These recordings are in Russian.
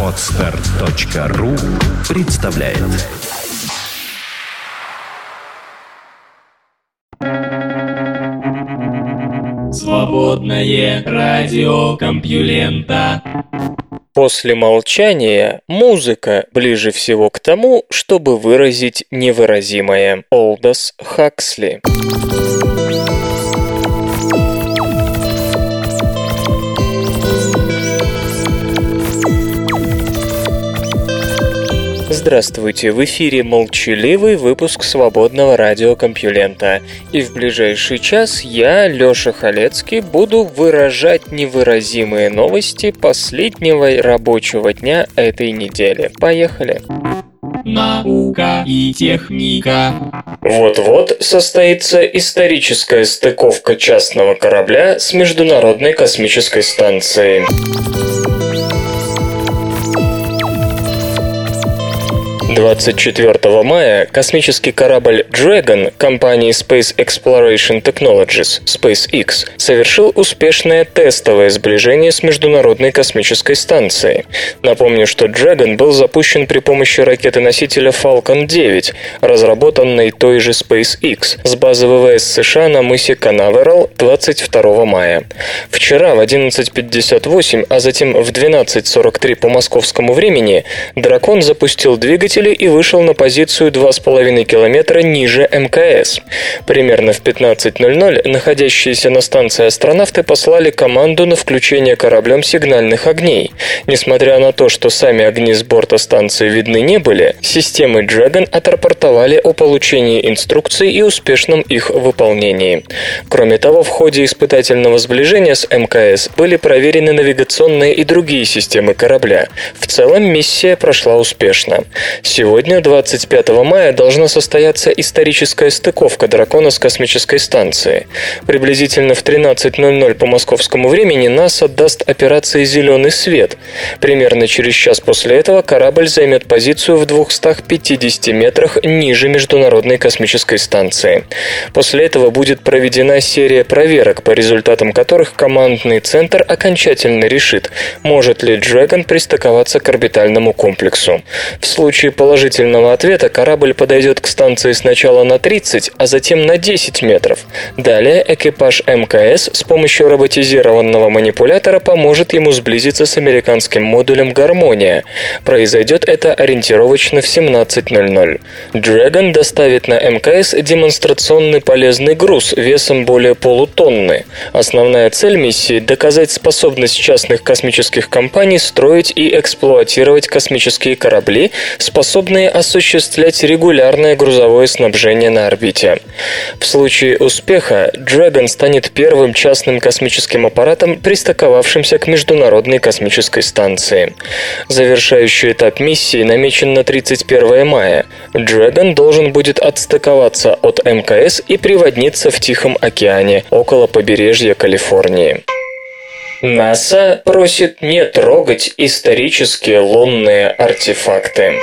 Отстар.ру представляет Свободное радио Компьюлента После молчания музыка ближе всего к тому, чтобы выразить невыразимое. Олдос Хаксли. Здравствуйте, в эфире молчаливый выпуск свободного радиокомпьюлента. И в ближайший час я, Лёша Халецкий, буду выражать невыразимые новости последнего рабочего дня этой недели. Поехали! Наука и техника. Вот-вот состоится историческая стыковка частного корабля с Международной космической станцией. 24 мая космический корабль Dragon компании Space Exploration Technologies SpaceX совершил успешное тестовое сближение с Международной космической станцией. Напомню, что Dragon был запущен при помощи ракеты-носителя Falcon 9, разработанной той же SpaceX с базы ВВС США на мысе Канаверал 22 мая. Вчера в 11.58, а затем в 12.43 по московскому времени Дракон запустил двигатель двигателя и вышел на позицию 2,5 километра ниже МКС. Примерно в 15.00 находящиеся на станции астронавты послали команду на включение кораблем сигнальных огней. Несмотря на то, что сами огни с борта станции видны не были, системы Dragon отрапортовали о получении инструкций и успешном их выполнении. Кроме того, в ходе испытательного сближения с МКС были проверены навигационные и другие системы корабля. В целом миссия прошла успешно. Сегодня, 25 мая, должна состояться историческая стыковка дракона с космической станцией. Приблизительно в 13.00 по московскому времени НАСА даст операции «Зеленый свет». Примерно через час после этого корабль займет позицию в 250 метрах ниже Международной космической станции. После этого будет проведена серия проверок, по результатам которых командный центр окончательно решит, может ли Dragon пристыковаться к орбитальному комплексу. В случае положительного ответа корабль подойдет к станции сначала на 30, а затем на 10 метров. Далее экипаж МКС с помощью роботизированного манипулятора поможет ему сблизиться с американским модулем «Гармония». Произойдет это ориентировочно в 17.00. Dragon доставит на МКС демонстрационный полезный груз весом более полутонны. Основная цель миссии – доказать способность частных космических компаний строить и эксплуатировать космические корабли, способные способные осуществлять регулярное грузовое снабжение на орбите. В случае успеха Dragon станет первым частным космическим аппаратом, пристыковавшимся к Международной космической станции. Завершающий этап миссии намечен на 31 мая. Dragon должен будет отстыковаться от МКС и приводниться в Тихом океане, около побережья Калифорнии. НАСА просит не трогать исторические лунные артефакты.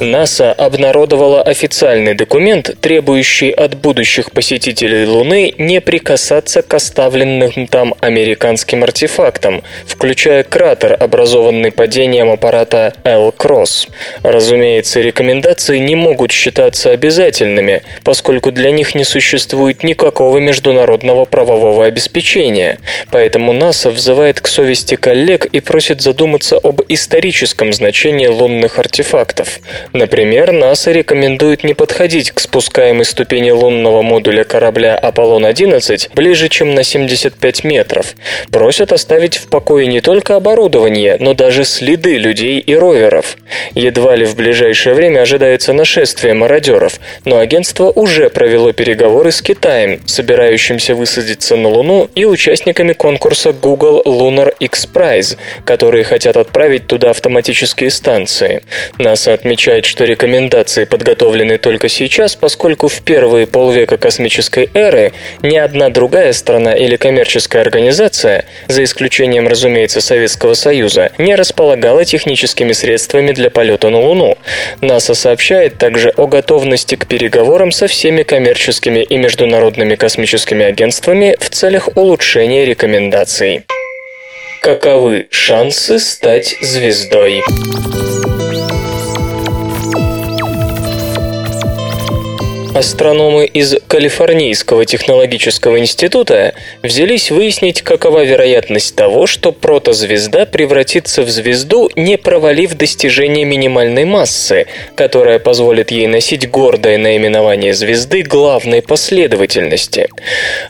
НАСА обнародовала официальный документ, требующий от будущих посетителей Луны не прикасаться к оставленным там американским артефактам, включая кратер, образованный падением аппарата L-Cross. Разумеется, рекомендации не могут считаться обязательными, поскольку для них не существует никакого международного правового обеспечения. Поэтому НАСА взывает к совести коллег и просит задуматься об историческом значении лунных артефактов. Например, НАСА рекомендует не подходить к спускаемой ступени лунного модуля корабля «Аполлон-11» ближе, чем на 75 метров. Просят оставить в покое не только оборудование, но даже следы людей и роверов. Едва ли в ближайшее время ожидается нашествие мародеров, но агентство уже провело переговоры с Китаем, собирающимся высадиться на Луну, и участниками конкурса Google Lunar X Prize, которые хотят отправить туда автоматические станции. НАСА отмечает, сказать, что рекомендации подготовлены только сейчас, поскольку в первые полвека космической эры ни одна другая страна или коммерческая организация, за исключением, разумеется, Советского Союза, не располагала техническими средствами для полета на Луну. НАСА сообщает также о готовности к переговорам со всеми коммерческими и международными космическими агентствами в целях улучшения рекомендаций. Каковы шансы стать звездой? Астрономы из Калифорнийского технологического института взялись выяснить, какова вероятность того, что протозвезда превратится в звезду, не провалив достижение минимальной массы, которая позволит ей носить гордое наименование звезды главной последовательности.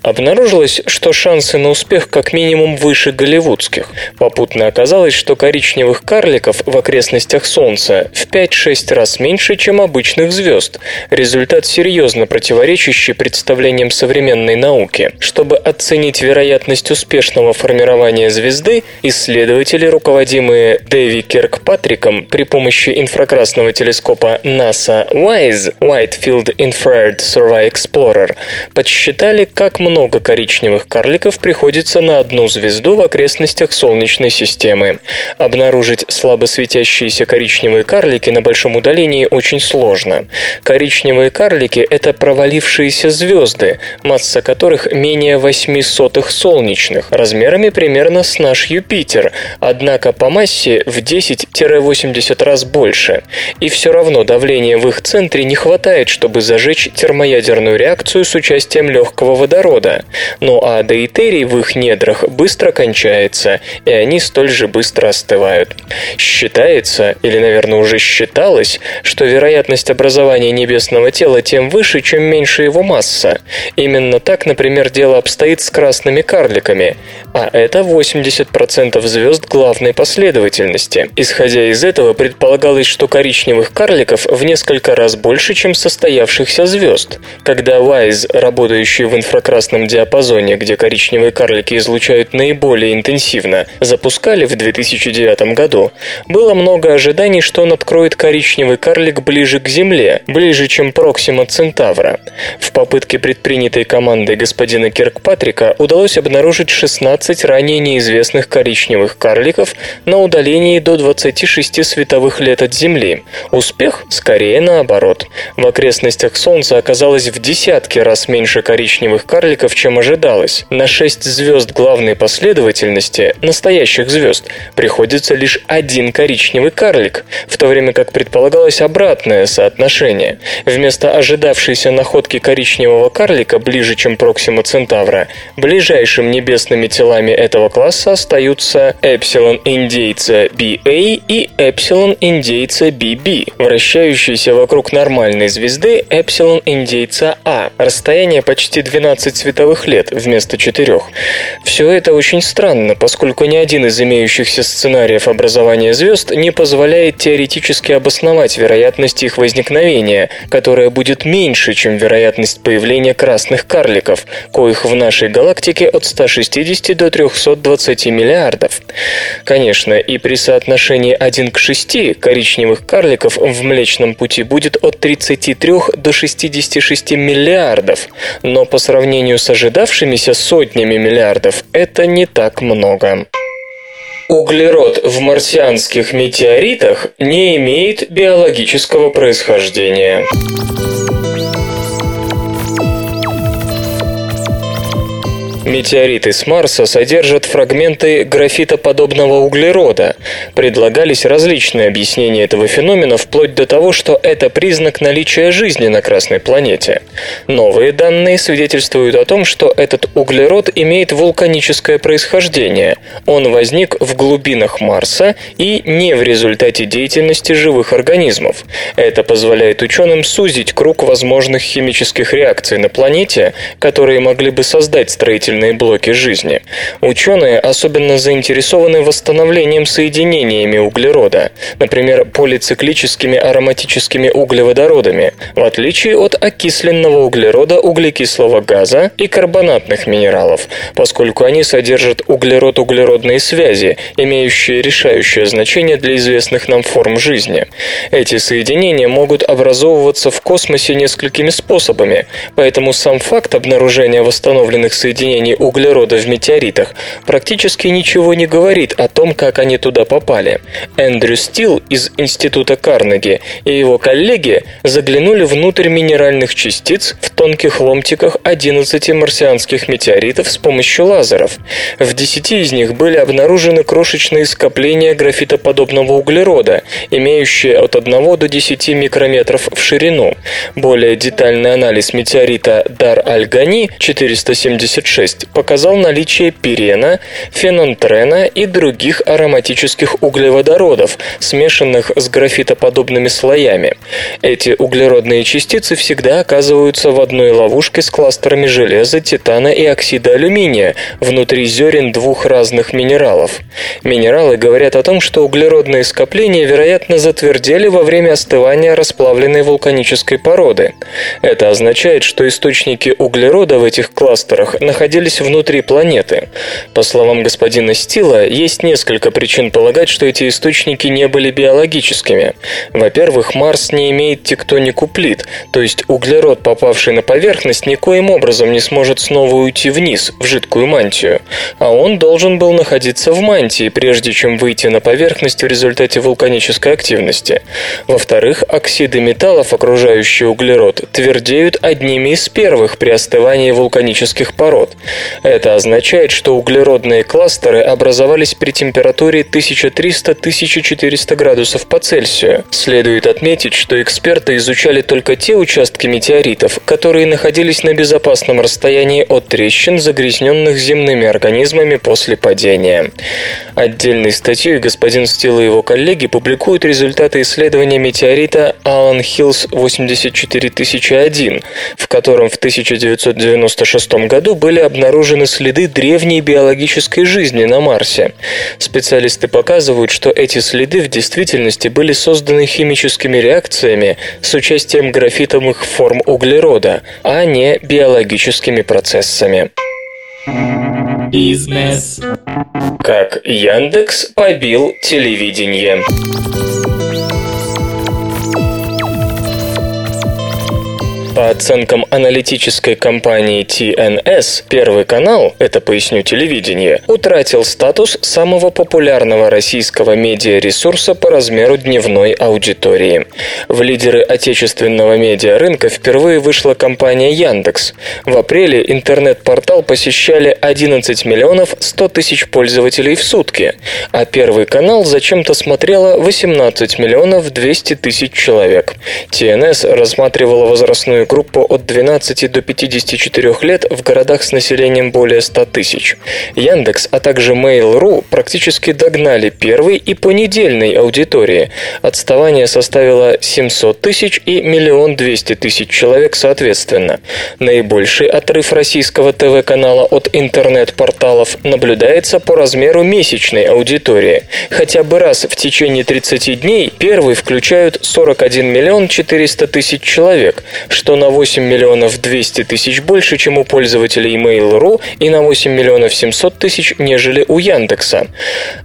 Обнаружилось, что шансы на успех как минимум выше голливудских. Попутно оказалось, что коричневых карликов в окрестностях Солнца в 5-6 раз меньше, чем обычных звезд. Результат серьезный серьезно противоречащий представлениям современной науки. Чтобы оценить вероятность успешного формирования звезды, исследователи, руководимые Дэви Киркпатриком при помощи инфракрасного телескопа NASA WISE Wide Field Infrared Survey Explorer, подсчитали, как много коричневых карликов приходится на одну звезду в окрестностях Солнечной системы. Обнаружить слабо светящиеся коричневые карлики на большом удалении очень сложно. Коричневые карлики это провалившиеся звезды, масса которых менее 8 сотых солнечных, размерами примерно с наш Юпитер, однако по массе в 10-80 раз больше. И все равно давления в их центре не хватает, чтобы зажечь термоядерную реакцию с участием легкого водорода. Ну а дейтерий в их недрах быстро кончается, и они столь же быстро остывают. Считается, или, наверное, уже считалось, что вероятность образования небесного тела тем выше, чем меньше его масса. Именно так, например, дело обстоит с красными карликами, а это 80% звезд главной последовательности. Исходя из этого, предполагалось, что коричневых карликов в несколько раз больше, чем состоявшихся звезд. Когда Вайз, работающий в инфракрасном диапазоне, где коричневые карлики излучают наиболее интенсивно, запускали в 2009 году, было много ожиданий, что он откроет коричневый карлик ближе к Земле, ближе, чем Проксима Центавра. В попытке, предпринятой командой господина Киркпатрика, удалось обнаружить 16 ранее неизвестных коричневых карликов на удалении до 26 световых лет от Земли. Успех скорее наоборот. В окрестностях Солнца оказалось в десятки раз меньше коричневых карликов, чем ожидалось. На 6 звезд главной последовательности, настоящих звезд, приходится лишь один коричневый карлик, в то время как предполагалось обратное соотношение. Вместо ожидавшейся находки коричневого карлика ближе, чем Проксима Центавра, ближайшим небесными телами этого класса остаются Эпсилон индейца BA и Эпсилон индейца BB, вращающиеся вокруг нормальной звезды Эпсилон индейца А. Расстояние почти 12 световых лет вместо 4. Все это очень странно, поскольку ни один из имеющихся сценариев образования звезд не позволяет теоретически обосновать вероятность их возникновения, которая будет меньше, чем вероятность появления красных карликов, коих в нашей галактике от 160 до 320 миллиардов. Конечно, и при соотношении 1 к 6 коричневых карликов в Млечном Пути будет от 33 до 66 миллиардов, но по сравнению с ожидавшимися сотнями миллиардов это не так много. Углерод в марсианских метеоритах не имеет биологического происхождения. Метеориты с Марса содержат фрагменты графитоподобного углерода. Предлагались различные объяснения этого феномена, вплоть до того, что это признак наличия жизни на Красной планете. Новые данные свидетельствуют о том, что этот углерод имеет вулканическое происхождение. Он возник в глубинах Марса и не в результате деятельности живых организмов. Это позволяет ученым сузить круг возможных химических реакций на планете, которые могли бы создать строительные строительные блоки жизни. Ученые особенно заинтересованы восстановлением соединениями углерода, например, полициклическими ароматическими углеводородами, в отличие от окисленного углерода, углекислого газа и карбонатных минералов, поскольку они содержат углерод-углеродные связи, имеющие решающее значение для известных нам форм жизни. Эти соединения могут образовываться в космосе несколькими способами, поэтому сам факт обнаружения восстановленных соединений углерода в метеоритах практически ничего не говорит о том, как они туда попали. Эндрю Стил из Института Карнеги и его коллеги заглянули внутрь минеральных частиц в тонких ломтиках 11 марсианских метеоритов с помощью лазеров. В 10 из них были обнаружены крошечные скопления графитоподобного углерода, имеющие от 1 до 10 микрометров в ширину. Более детальный анализ метеорита Дар-Аль-Гани 476 показал наличие пирена, фенантрена и других ароматических углеводородов, смешанных с графитоподобными слоями. Эти углеродные частицы всегда оказываются в одной ловушке с кластерами железа, титана и оксида алюминия внутри зерен двух разных минералов. Минералы говорят о том, что углеродные скопления, вероятно, затвердели во время остывания расплавленной вулканической породы. Это означает, что источники углерода в этих кластерах находились внутри планеты. По словам господина Стила, есть несколько причин полагать, что эти источники не были биологическими. Во-первых, Марс не имеет тектонику плит, то есть углерод, попавший на поверхность, никоим образом не сможет снова уйти вниз, в жидкую мантию. А он должен был находиться в мантии, прежде чем выйти на поверхность в результате вулканической активности. Во-вторых, оксиды металлов, окружающие углерод, твердеют одними из первых при остывании вулканических пород. Это означает, что углеродные кластеры образовались при температуре 1300-1400 градусов по Цельсию. Следует отметить, что эксперты изучали только те участки метеоритов, которые находились на безопасном расстоянии от трещин, загрязненных земными организмами после падения. Отдельной статьей господин Стил и его коллеги публикуют результаты исследования метеорита Алан Хиллс 84001, в котором в 1996 году были обнаружены следы древней биологической жизни на Марсе. Специалисты показывают, что эти следы в действительности были созданы химическими реакциями с участием графитовых форм углерода, а не биологическими процессами. Бизнес. Как Яндекс побил телевидение. По оценкам аналитической компании TNS, Первый канал, это поясню телевидение, утратил статус самого популярного российского медиаресурса по размеру дневной аудитории. В лидеры отечественного медиарынка впервые вышла компания Яндекс. В апреле интернет-портал посещали 11 миллионов 100 тысяч пользователей в сутки, а Первый канал зачем-то смотрело 18 миллионов 200 тысяч человек. TNS рассматривала возрастную группу от 12 до 54 лет в городах с населением более 100 тысяч. Яндекс, а также Mail.ru практически догнали первый и понедельной аудитории. Отставание составило 700 тысяч и миллион двести тысяч человек соответственно. Наибольший отрыв российского ТВ-канала от интернет-порталов наблюдается по размеру месячной аудитории. Хотя бы раз в течение 30 дней первый включают 41 миллион 400 тысяч человек, что на 8 миллионов 200 тысяч больше, чем у пользователей Mail.ru и на 8 миллионов 700 тысяч, нежели у Яндекса.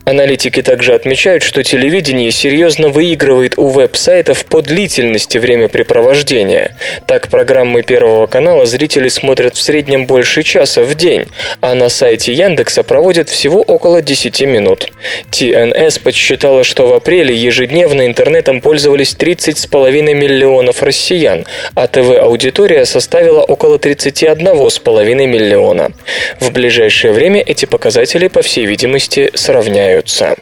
Аналитики также отмечают, что телевидение серьезно выигрывает у веб-сайтов по длительности времяпрепровождения. Так, программы Первого канала зрители смотрят в среднем больше часа в день, а на сайте Яндекса проводят всего около 10 минут. TNS подсчитала, что в апреле ежедневно интернетом пользовались 30,5 миллионов россиян, а ТВ-аудитория составила около 31,5 миллиона. В ближайшее время эти показатели, по всей видимости, сравняются.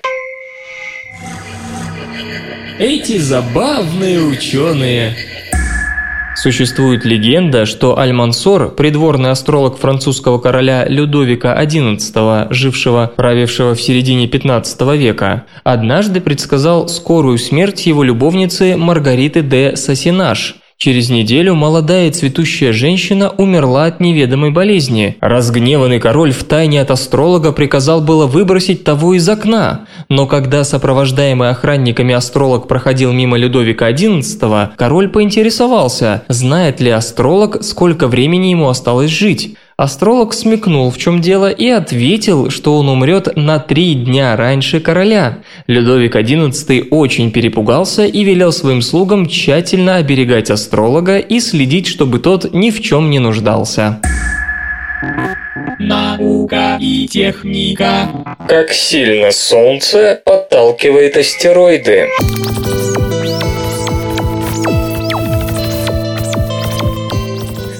Эти забавные ученые. Существует легенда, что Аль-Мансор, придворный астролог французского короля Людовика XI, жившего, правившего в середине 15 века, однажды предсказал скорую смерть его любовницы Маргариты де Сосинаж Через неделю молодая цветущая женщина умерла от неведомой болезни. Разгневанный король втайне от астролога приказал было выбросить того из окна, но когда сопровождаемый охранниками астролог проходил мимо Людовика XI, король поинтересовался, знает ли астролог, сколько времени ему осталось жить. Астролог смекнул, в чем дело, и ответил, что он умрет на три дня раньше короля. Людовик XI очень перепугался и велел своим слугам тщательно оберегать астролога и следить, чтобы тот ни в чем не нуждался. Наука и техника. Как сильно Солнце подталкивает астероиды.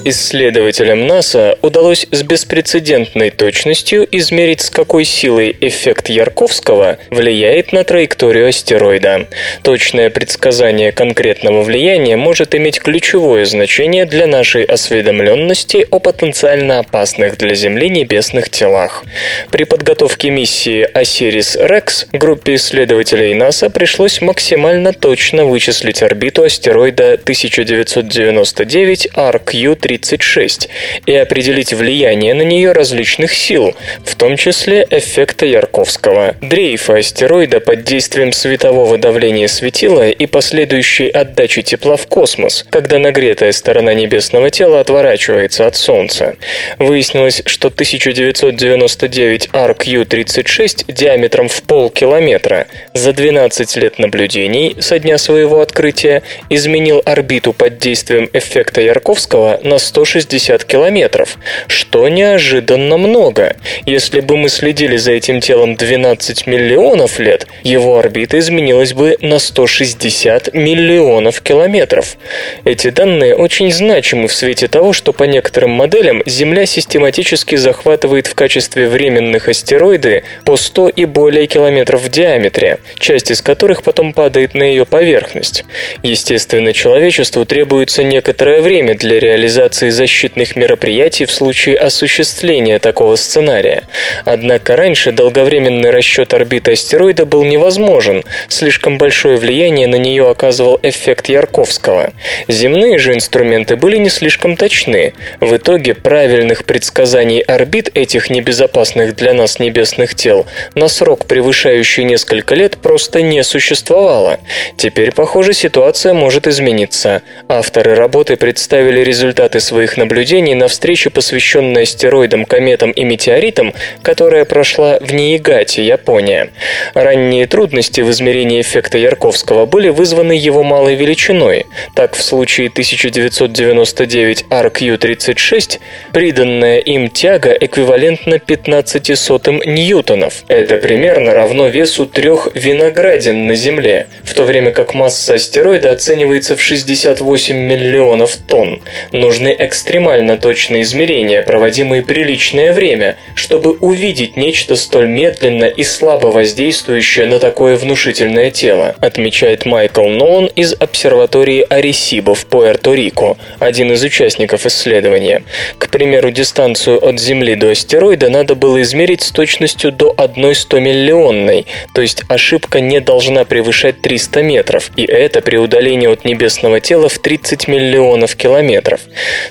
Исследователям НАСА удалось с беспрецедентной точностью измерить, с какой силой эффект Ярковского влияет на траекторию астероида. Точное предсказание конкретного влияния может иметь ключевое значение для нашей осведомленности о потенциально опасных для Земли небесных телах. При подготовке миссии Осирис-Рекс группе исследователей НАСА пришлось максимально точно вычислить орбиту астероида 1999 RQ-3 36 и определить влияние на нее различных сил, в том числе эффекта Ярковского, дрейфа астероида под действием светового давления светила и последующей отдачи тепла в космос, когда нагретая сторона небесного тела отворачивается от Солнца. Выяснилось, что 1999 RQ-36 диаметром в полкилометра за 12 лет наблюдений со дня своего открытия изменил орбиту под действием эффекта Ярковского на 160 километров, что неожиданно много. Если бы мы следили за этим телом 12 миллионов лет, его орбита изменилась бы на 160 миллионов километров. Эти данные очень значимы в свете того, что по некоторым моделям Земля систематически захватывает в качестве временных астероиды по 100 и более километров в диаметре, часть из которых потом падает на ее поверхность. Естественно, человечеству требуется некоторое время для реализации реализации защитных мероприятий в случае осуществления такого сценария. Однако раньше долговременный расчет орбиты астероида был невозможен, слишком большое влияние на нее оказывал эффект Ярковского. Земные же инструменты были не слишком точны. В итоге правильных предсказаний орбит этих небезопасных для нас небесных тел на срок, превышающий несколько лет, просто не существовало. Теперь, похоже, ситуация может измениться. Авторы работы представили результаты результаты своих наблюдений на встрече, посвященной астероидам, кометам и метеоритам, которая прошла в Ниигате, Япония. Ранние трудности в измерении эффекта Ярковского были вызваны его малой величиной. Так, в случае 1999 RQ-36 приданная им тяга эквивалентна 15 сотым ньютонов. Это примерно равно весу трех виноградин на Земле, в то время как масса астероида оценивается в 68 миллионов тонн. Нужны нужны экстремально точные измерения, проводимые приличное время, чтобы увидеть нечто столь медленно и слабо воздействующее на такое внушительное тело, отмечает Майкл Нолан из обсерватории Аресибо в Пуэрто-Рико, один из участников исследования. К примеру, дистанцию от Земли до астероида надо было измерить с точностью до 1 100 миллионной, то есть ошибка не должна превышать 300 метров, и это при удалении от небесного тела в 30 миллионов километров.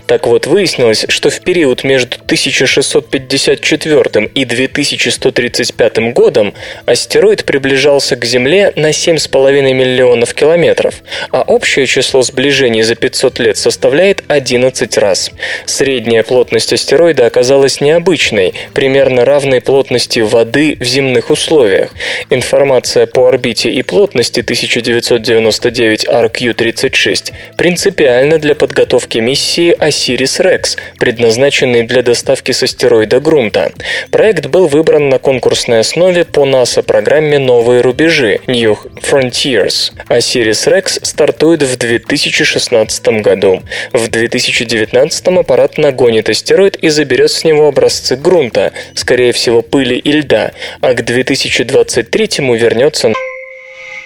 Так вот, выяснилось, что в период между 1654 и 2135 годом астероид приближался к Земле на 7,5 миллионов километров, а общее число сближений за 500 лет составляет 11 раз. Средняя плотность астероида оказалась необычной, примерно равной плотности воды в земных условиях. Информация по орбите и плотности 1999 RQ-36 принципиальна для подготовки миссии Rex, предназначенный для доставки с астероида Грунта. Проект был выбран на конкурсной основе по НАСА-программе «Новые рубежи» New Frontiers. Rex стартует в 2016 году. В 2019 аппарат нагонит астероид и заберет с него образцы грунта, скорее всего пыли и льда, а к 2023 вернется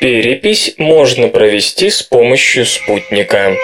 Перепись можно провести с помощью спутника.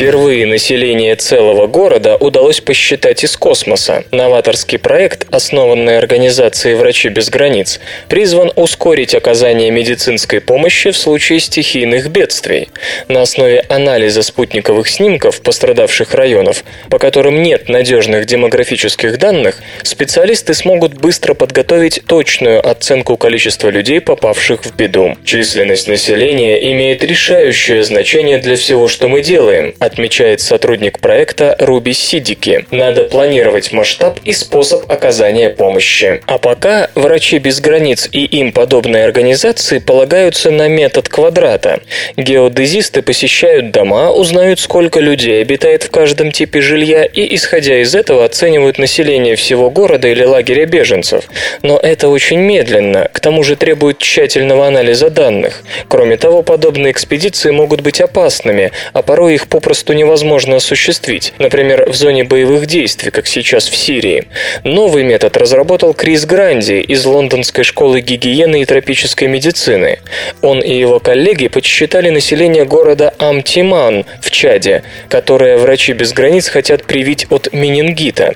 Впервые население целого города удалось посчитать из космоса. Новаторский проект, основанный организацией «Врачи без границ», призван ускорить оказание медицинской помощи в случае стихийных бедствий. На основе анализа спутниковых снимков пострадавших районов, по которым нет надежных демографических данных, специалисты смогут быстро подготовить точную оценку количества людей, попавших в беду. Численность населения имеет решающее значение для всего, что мы делаем, отмечает сотрудник проекта Руби Сидики. Надо планировать масштаб и способ оказания помощи. А пока врачи без границ и им подобные организации полагаются на метод квадрата. Геодезисты посещают дома, узнают, сколько людей обитает в каждом типе жилья и, исходя из этого, оценивают население всего города или лагеря беженцев. Но это очень медленно, к тому же требует тщательного анализа данных. Кроме того, подобные экспедиции могут быть опасными, а порой их попросту невозможно осуществить, например, в зоне боевых действий, как сейчас в Сирии. Новый метод разработал Крис Гранди из Лондонской школы гигиены и тропической медицины. Он и его коллеги подсчитали население города Амтиман в Чаде, которое врачи без границ хотят привить от менингита.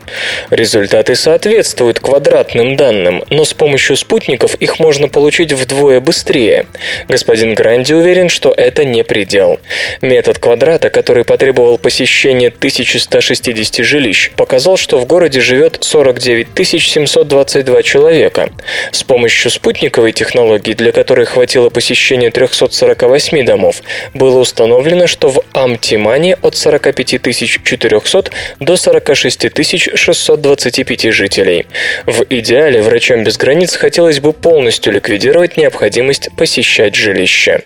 Результаты соответствуют квадратным данным, но с помощью спутников их можно получить вдвое быстрее. Господин Гранди уверен, что это не предел. Метод квадрата, который потребовал посещения 1160 жилищ, показал, что в городе живет 49 722 человека. С помощью спутниковой технологии, для которой хватило посещения 348 домов, было установлено, что в Амтимане от 45 400 до 46 625 жителей. В идеале врачам без границ хотелось бы полностью ликвидировать необходимость посещать жилища.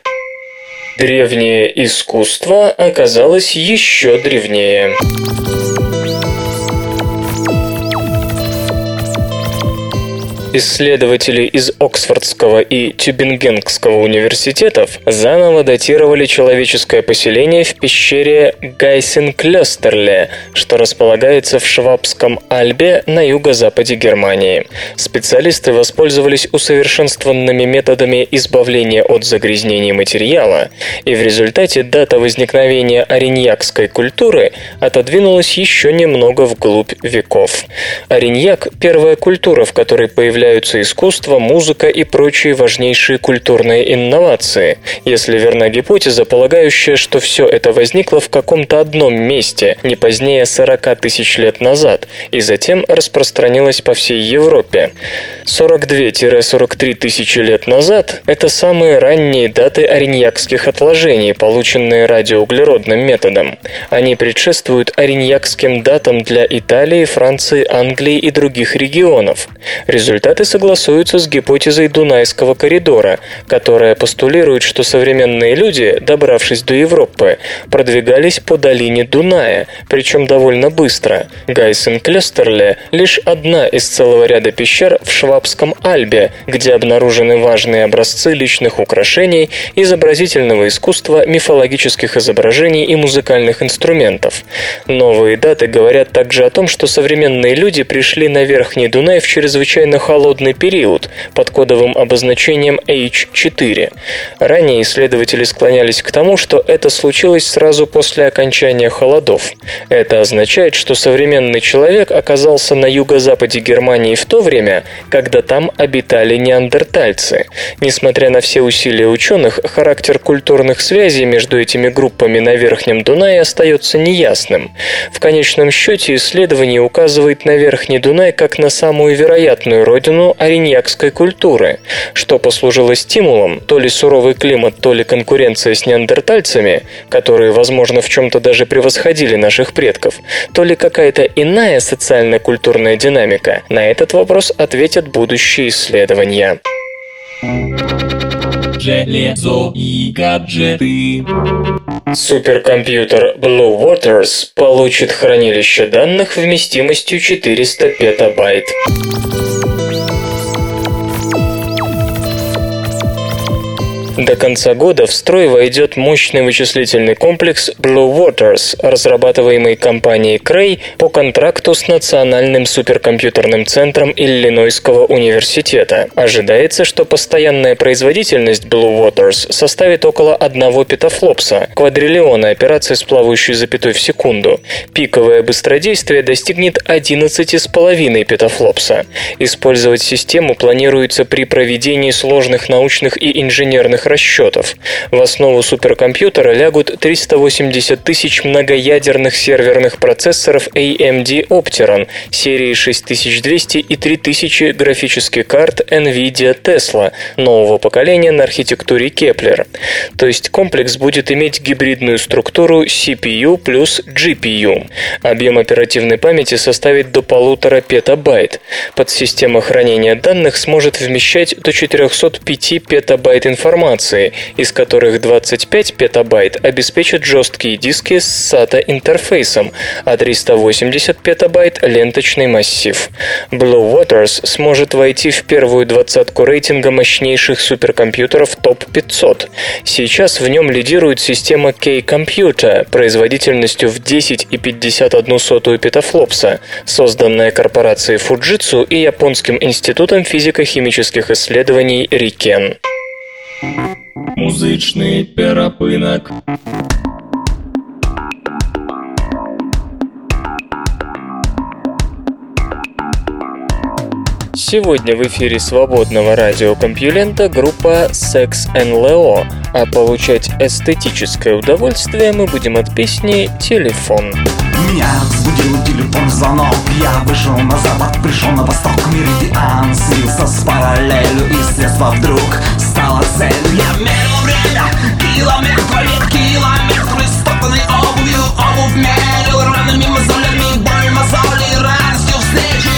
Древнее искусство оказалось еще древнее. Исследователи из Оксфордского и Тюбингенского университетов заново датировали человеческое поселение в пещере Гайсенклёстерле, что располагается в Швабском Альбе на юго-западе Германии. Специалисты воспользовались усовершенствованными методами избавления от загрязнений материала, и в результате дата возникновения ариньякской культуры отодвинулась еще немного вглубь веков. Ариньяк – первая культура, в которой появляется являются искусство, музыка и прочие важнейшие культурные инновации, если верна гипотеза, полагающая, что все это возникло в каком-то одном месте не позднее 40 тысяч лет назад и затем распространилось по всей Европе. 42-43 тысячи лет назад – это самые ранние даты ариньякских отложений, полученные радиоуглеродным методом. Они предшествуют ариньякским датам для Италии, Франции, Англии и других регионов. Результат Результаты согласуются с гипотезой Дунайского коридора, которая постулирует, что современные люди, добравшись до Европы, продвигались по долине Дуная, причем довольно быстро. Гайсен-Клёстерле – лишь одна из целого ряда пещер в Швабском Альбе, где обнаружены важные образцы личных украшений, изобразительного искусства, мифологических изображений и музыкальных инструментов. Новые даты говорят также о том, что современные люди пришли на Верхний Дунай в чрезвычайно холодном холодный период под кодовым обозначением H4. Ранее исследователи склонялись к тому, что это случилось сразу после окончания холодов. Это означает, что современный человек оказался на юго-западе Германии в то время, когда там обитали неандертальцы. Несмотря на все усилия ученых, характер культурных связей между этими группами на Верхнем Дунае остается неясным. В конечном счете исследование указывает на Верхний Дунай как на самую вероятную родину родину ариньякской культуры, что послужило стимулом то ли суровый климат, то ли конкуренция с неандертальцами, которые, возможно, в чем-то даже превосходили наших предков, то ли какая-то иная социально-культурная динамика. На этот вопрос ответят будущие исследования. Железо и гаджеты. Суперкомпьютер Blue Waters получит хранилище данных вместимостью 400 петабайт. До конца года в строй войдет мощный вычислительный комплекс Blue Waters, разрабатываемый компанией Cray по контракту с Национальным суперкомпьютерным центром Иллинойского университета. Ожидается, что постоянная производительность Blue Waters составит около 1 петафлопса, квадриллиона операций с плавающей запятой в секунду. Пиковое быстродействие достигнет 11,5 петафлопса. Использовать систему планируется при проведении сложных научных и инженерных расчетов. В основу суперкомпьютера лягут 380 тысяч многоядерных серверных процессоров AMD Opteron серии 6200 и 3000 графических карт NVIDIA Tesla нового поколения на архитектуре Kepler. То есть комплекс будет иметь гибридную структуру CPU плюс GPU. Объем оперативной памяти составит до полутора петабайт. Подсистема хранения данных сможет вмещать до 405 петабайт информации, из которых 25 петабайт обеспечат жесткие диски с SATA интерфейсом, а 380 петабайт – ленточный массив. Blue Waters сможет войти в первую двадцатку рейтинга мощнейших суперкомпьютеров топ-500. Сейчас в нем лидирует система K-Computer производительностью в 10,51 петафлопса, созданная корпорацией Fujitsu и Японским институтом физико-химических исследований Рикен. Музичний перепинок. Сегодня в эфире свободного радиокомпьюлента группа Sex NLO, а получать эстетическое удовольствие мы будем от песни «Телефон». Меня взбудил телефон звонок Я вышел на запад, пришел на восток Меридиан слился с параллелью И средства вдруг стало целью Я мерил время, километр век Километры стоптанной обувью Обувь мерил ранами, мозолями Боль мозоли, радостью встречи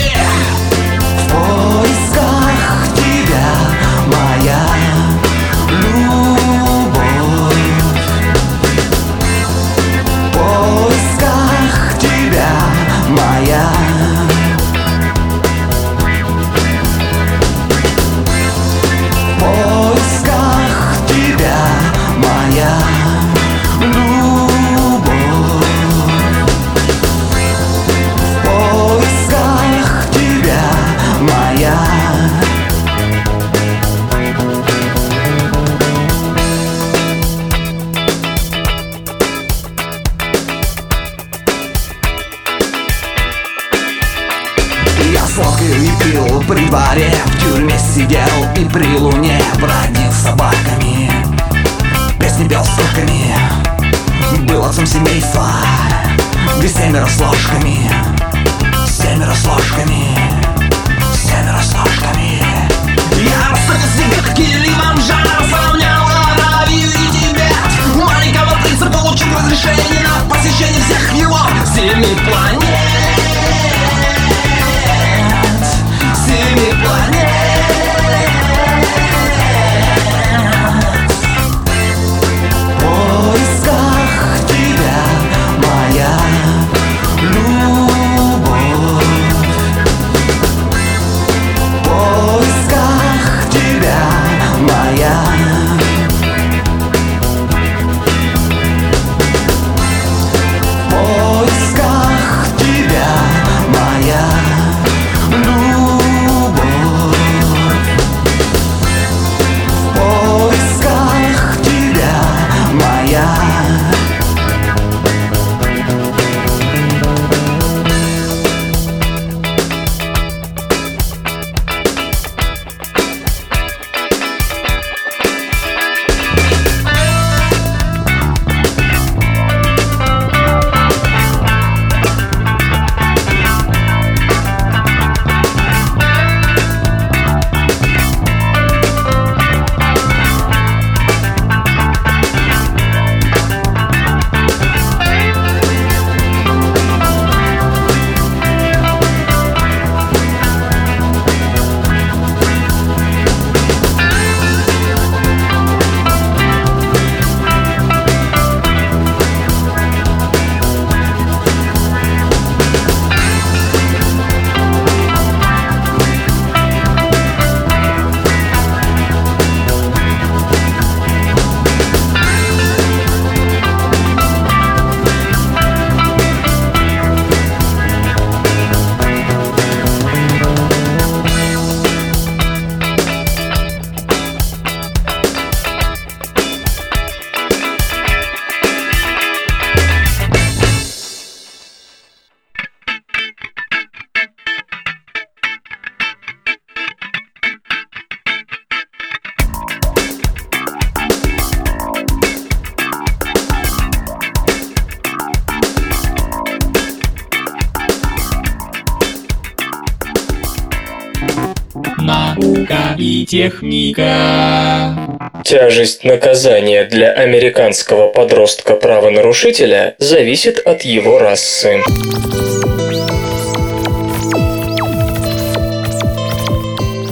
Наука и техника. Тяжесть наказания для американского подростка-правонарушителя зависит от его расы.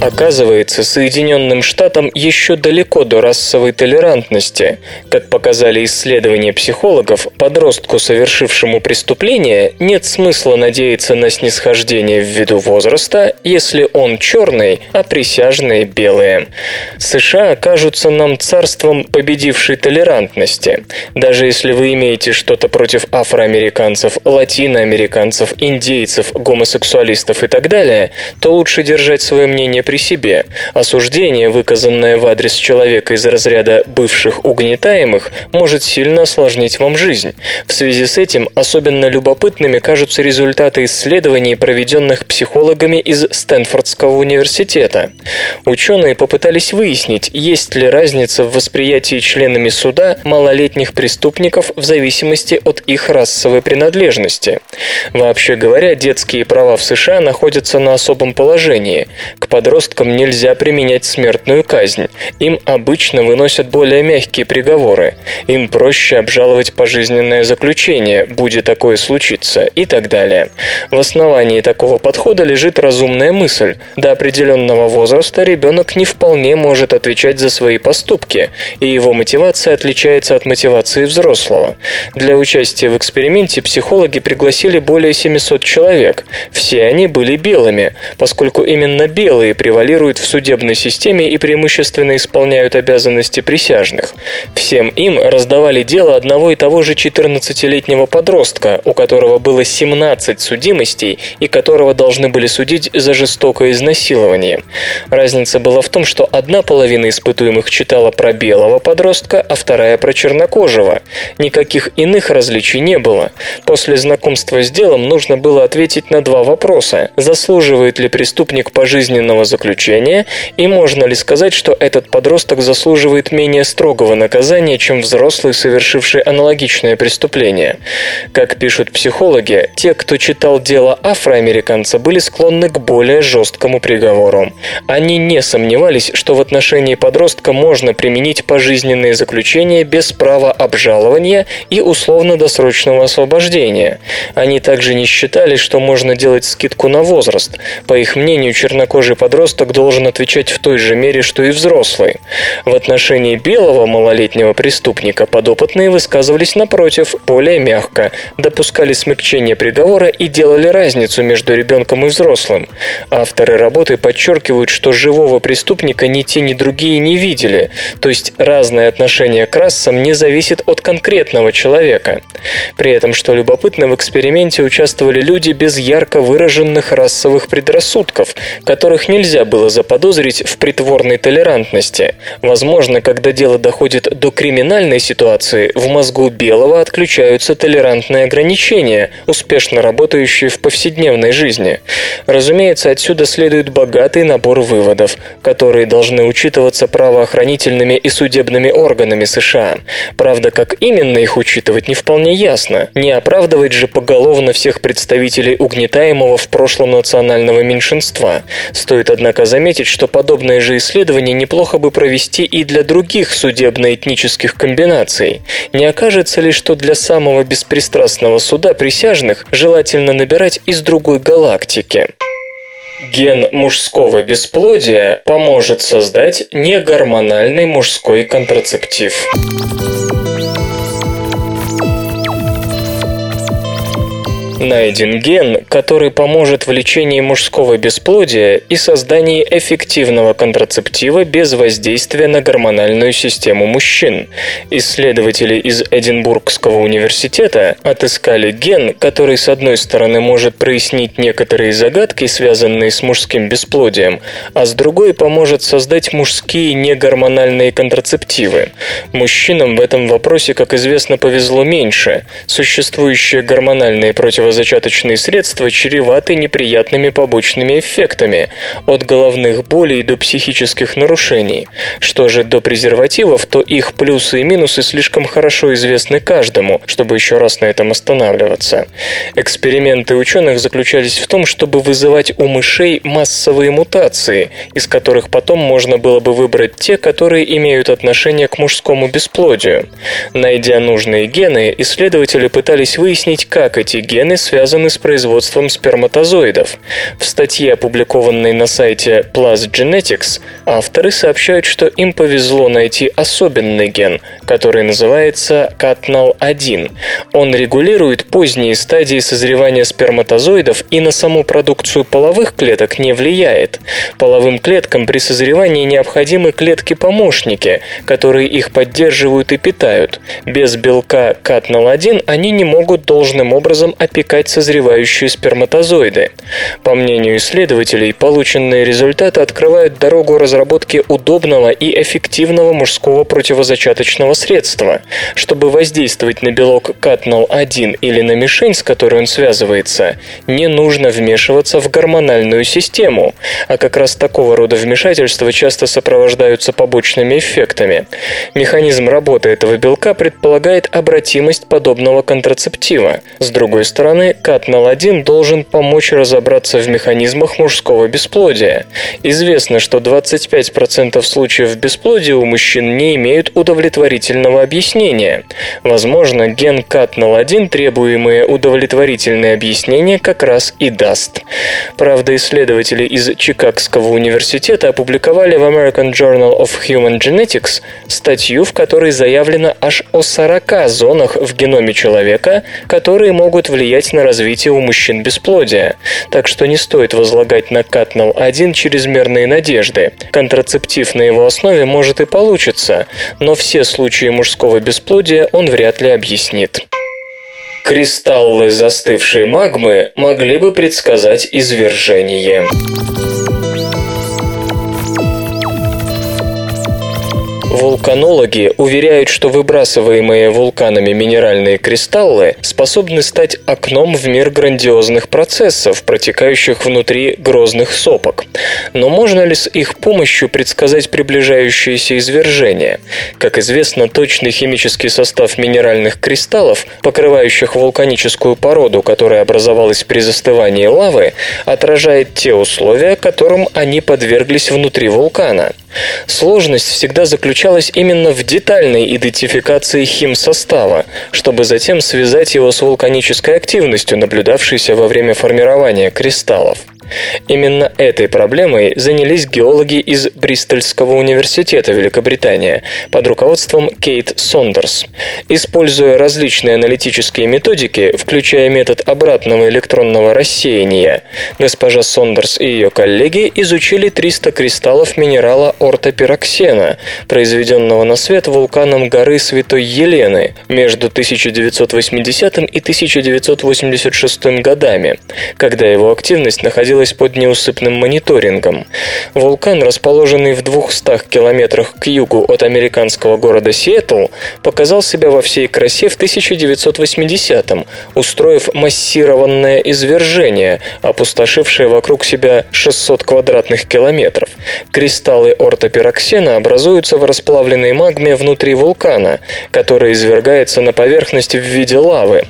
Оказывается, Соединенным Штатам еще далеко до расовой толерантности. Как показали исследования психологов, подростку, совершившему преступление, нет смысла надеяться на снисхождение ввиду возраста, если он черный, а присяжные белые. США окажутся нам царством победившей толерантности. Даже если вы имеете что-то против афроамериканцев, латиноамериканцев, индейцев, гомосексуалистов и так далее, то лучше держать свое мнение при себе. Осуждение, выказанное в адрес человека из разряда бывших угнетаемых, может сильно осложнить вам жизнь. В связи с этим особенно любопытными кажутся результаты исследований, проведенных психологами из Стэнфордского университета. Ученые попытались выяснить, есть ли разница в восприятии членами суда малолетних преступников в зависимости от их расовой принадлежности. Вообще говоря, детские права в США находятся на особом положении. К подросткам подросткам нельзя применять смертную казнь. Им обычно выносят более мягкие приговоры. Им проще обжаловать пожизненное заключение, будет такое случиться, и так далее. В основании такого подхода лежит разумная мысль. До определенного возраста ребенок не вполне может отвечать за свои поступки, и его мотивация отличается от мотивации взрослого. Для участия в эксперименте психологи пригласили более 700 человек. Все они были белыми, поскольку именно белые превалируют в судебной системе и преимущественно исполняют обязанности присяжных. Всем им раздавали дело одного и того же 14-летнего подростка, у которого было 17 судимостей и которого должны были судить за жестокое изнасилование. Разница была в том, что одна половина испытуемых читала про белого подростка, а вторая про чернокожего. Никаких иных различий не было. После знакомства с делом нужно было ответить на два вопроса. Заслуживает ли преступник пожизненного заключения заключения, и можно ли сказать, что этот подросток заслуживает менее строгого наказания, чем взрослый, совершивший аналогичное преступление. Как пишут психологи, те, кто читал дело афроамериканца, были склонны к более жесткому приговору. Они не сомневались, что в отношении подростка можно применить пожизненные заключения без права обжалования и условно-досрочного освобождения. Они также не считали, что можно делать скидку на возраст. По их мнению, чернокожий подросток подросток должен отвечать в той же мере, что и взрослый. В отношении белого малолетнего преступника подопытные высказывались напротив, более мягко, допускали смягчение приговора и делали разницу между ребенком и взрослым. Авторы работы подчеркивают, что живого преступника ни те, ни другие не видели, то есть разное отношение к расам не зависит от конкретного человека. При этом, что любопытно, в эксперименте участвовали люди без ярко выраженных расовых предрассудков, которых нельзя нельзя было заподозрить в притворной толерантности. Возможно, когда дело доходит до криминальной ситуации, в мозгу белого отключаются толерантные ограничения, успешно работающие в повседневной жизни. Разумеется, отсюда следует богатый набор выводов, которые должны учитываться правоохранительными и судебными органами США. Правда, как именно их учитывать, не вполне ясно. Не оправдывать же поголовно всех представителей угнетаемого в прошлом национального меньшинства. Стоит, однако, Однако заметить, что подобное же исследование неплохо бы провести и для других судебно-этнических комбинаций. Не окажется ли, что для самого беспристрастного суда присяжных желательно набирать из другой галактики? Ген мужского бесплодия поможет создать негормональный мужской контрацептив. Найден ген, который поможет в лечении мужского бесплодия и создании эффективного контрацептива без воздействия на гормональную систему мужчин. Исследователи из Эдинбургского университета отыскали ген, который с одной стороны может прояснить некоторые загадки, связанные с мужским бесплодием, а с другой поможет создать мужские негормональные контрацептивы. Мужчинам в этом вопросе, как известно, повезло меньше. Существующие гормональные противостояния противозачаточные средства чреваты неприятными побочными эффектами, от головных болей до психических нарушений. Что же до презервативов, то их плюсы и минусы слишком хорошо известны каждому, чтобы еще раз на этом останавливаться. Эксперименты ученых заключались в том, чтобы вызывать у мышей массовые мутации, из которых потом можно было бы выбрать те, которые имеют отношение к мужскому бесплодию. Найдя нужные гены, исследователи пытались выяснить, как эти гены связаны с производством сперматозоидов. В статье, опубликованной на сайте Plus Genetics, авторы сообщают, что им повезло найти особенный ген, который называется CATNAL1. Он регулирует поздние стадии созревания сперматозоидов и на саму продукцию половых клеток не влияет. Половым клеткам при созревании необходимы клетки-помощники, которые их поддерживают и питают. Без белка CATNAL1 они не могут должным образом опекать созревающие сперматозоиды. По мнению исследователей, полученные результаты открывают дорогу разработке удобного и эффективного мужского противозачаточного средства. Чтобы воздействовать на белок CATNAL1 или на мишень, с которой он связывается, не нужно вмешиваться в гормональную систему, а как раз такого рода вмешательства часто сопровождаются побочными эффектами. Механизм работы этого белка предполагает обратимость подобного контрацептива. С другой стороны, CATNAL1 должен помочь разобраться в механизмах мужского бесплодия. Известно, что 25% случаев бесплодия у мужчин не имеют удовлетворительного объяснения. Возможно, ген CATNAL1 требуемые удовлетворительные объяснения как раз и даст. Правда, исследователи из Чикагского университета опубликовали в American Journal of Human Genetics статью, в которой заявлено аж о 40 зонах в геноме человека, которые могут влиять на развитие у мужчин бесплодия. Так что не стоит возлагать на CATNAL1 чрезмерные надежды. Контрацептив на его основе может и получится, но все случаи мужского бесплодия он вряд ли объяснит. Кристаллы застывшей магмы могли бы предсказать извержение. Вулканологи уверяют, что выбрасываемые вулканами минеральные кристаллы способны стать окном в мир грандиозных процессов, протекающих внутри грозных сопок. Но можно ли с их помощью предсказать приближающееся извержение? Как известно, точный химический состав минеральных кристаллов, покрывающих вулканическую породу, которая образовалась при застывании лавы, отражает те условия, которым они подверглись внутри вулкана. Сложность всегда заключалась именно в детальной идентификации химсостава, чтобы затем связать его с вулканической активностью, наблюдавшейся во время формирования кристаллов. Именно этой проблемой занялись геологи из Бристольского университета Великобритания под руководством Кейт Сондерс. Используя различные аналитические методики, включая метод обратного электронного рассеяния, госпожа Сондерс и ее коллеги изучили 300 кристаллов минерала ортопироксена, произведенного на свет вулканом горы Святой Елены между 1980 и 1986 годами, когда его активность находилась находилась под неусыпным мониторингом. Вулкан, расположенный в 200 километрах к югу от американского города Сиэтл, показал себя во всей красе в 1980-м, устроив массированное извержение, опустошившее вокруг себя 600 квадратных километров. Кристаллы ортопироксена образуются в расплавленной магме внутри вулкана, которая извергается на поверхность в виде лавы.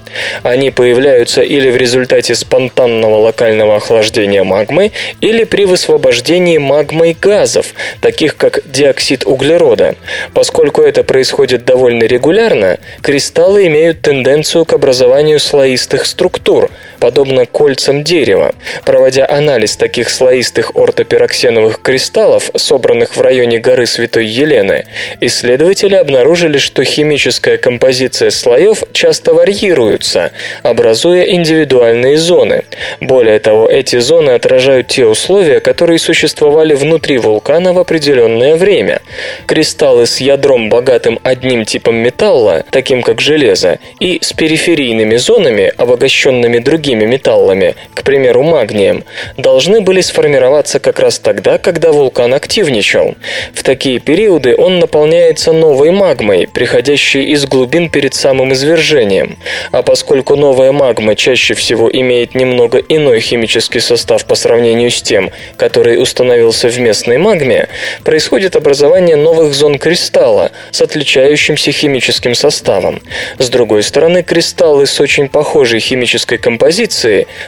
Они появляются или в результате спонтанного локального охлаждения воспламенения магмы или при высвобождении магмой газов, таких как диоксид углерода. Поскольку это происходит довольно регулярно, кристаллы имеют тенденцию к образованию слоистых структур, подобно кольцам дерева. Проводя анализ таких слоистых ортопироксеновых кристаллов, собранных в районе горы Святой Елены, исследователи обнаружили, что химическая композиция слоев часто варьируется, образуя индивидуальные зоны. Более того, эти зоны отражают те условия, которые существовали внутри вулкана в определенное время. Кристаллы с ядром, богатым одним типом металла, таким как железо, и с периферийными зонами, обогащенными другими другими металлами, к примеру, магнием, должны были сформироваться как раз тогда, когда вулкан активничал. В такие периоды он наполняется новой магмой, приходящей из глубин перед самым извержением. А поскольку новая магма чаще всего имеет немного иной химический состав по сравнению с тем, который установился в местной магме, происходит образование новых зон кристалла с отличающимся химическим составом. С другой стороны, кристаллы с очень похожей химической композицией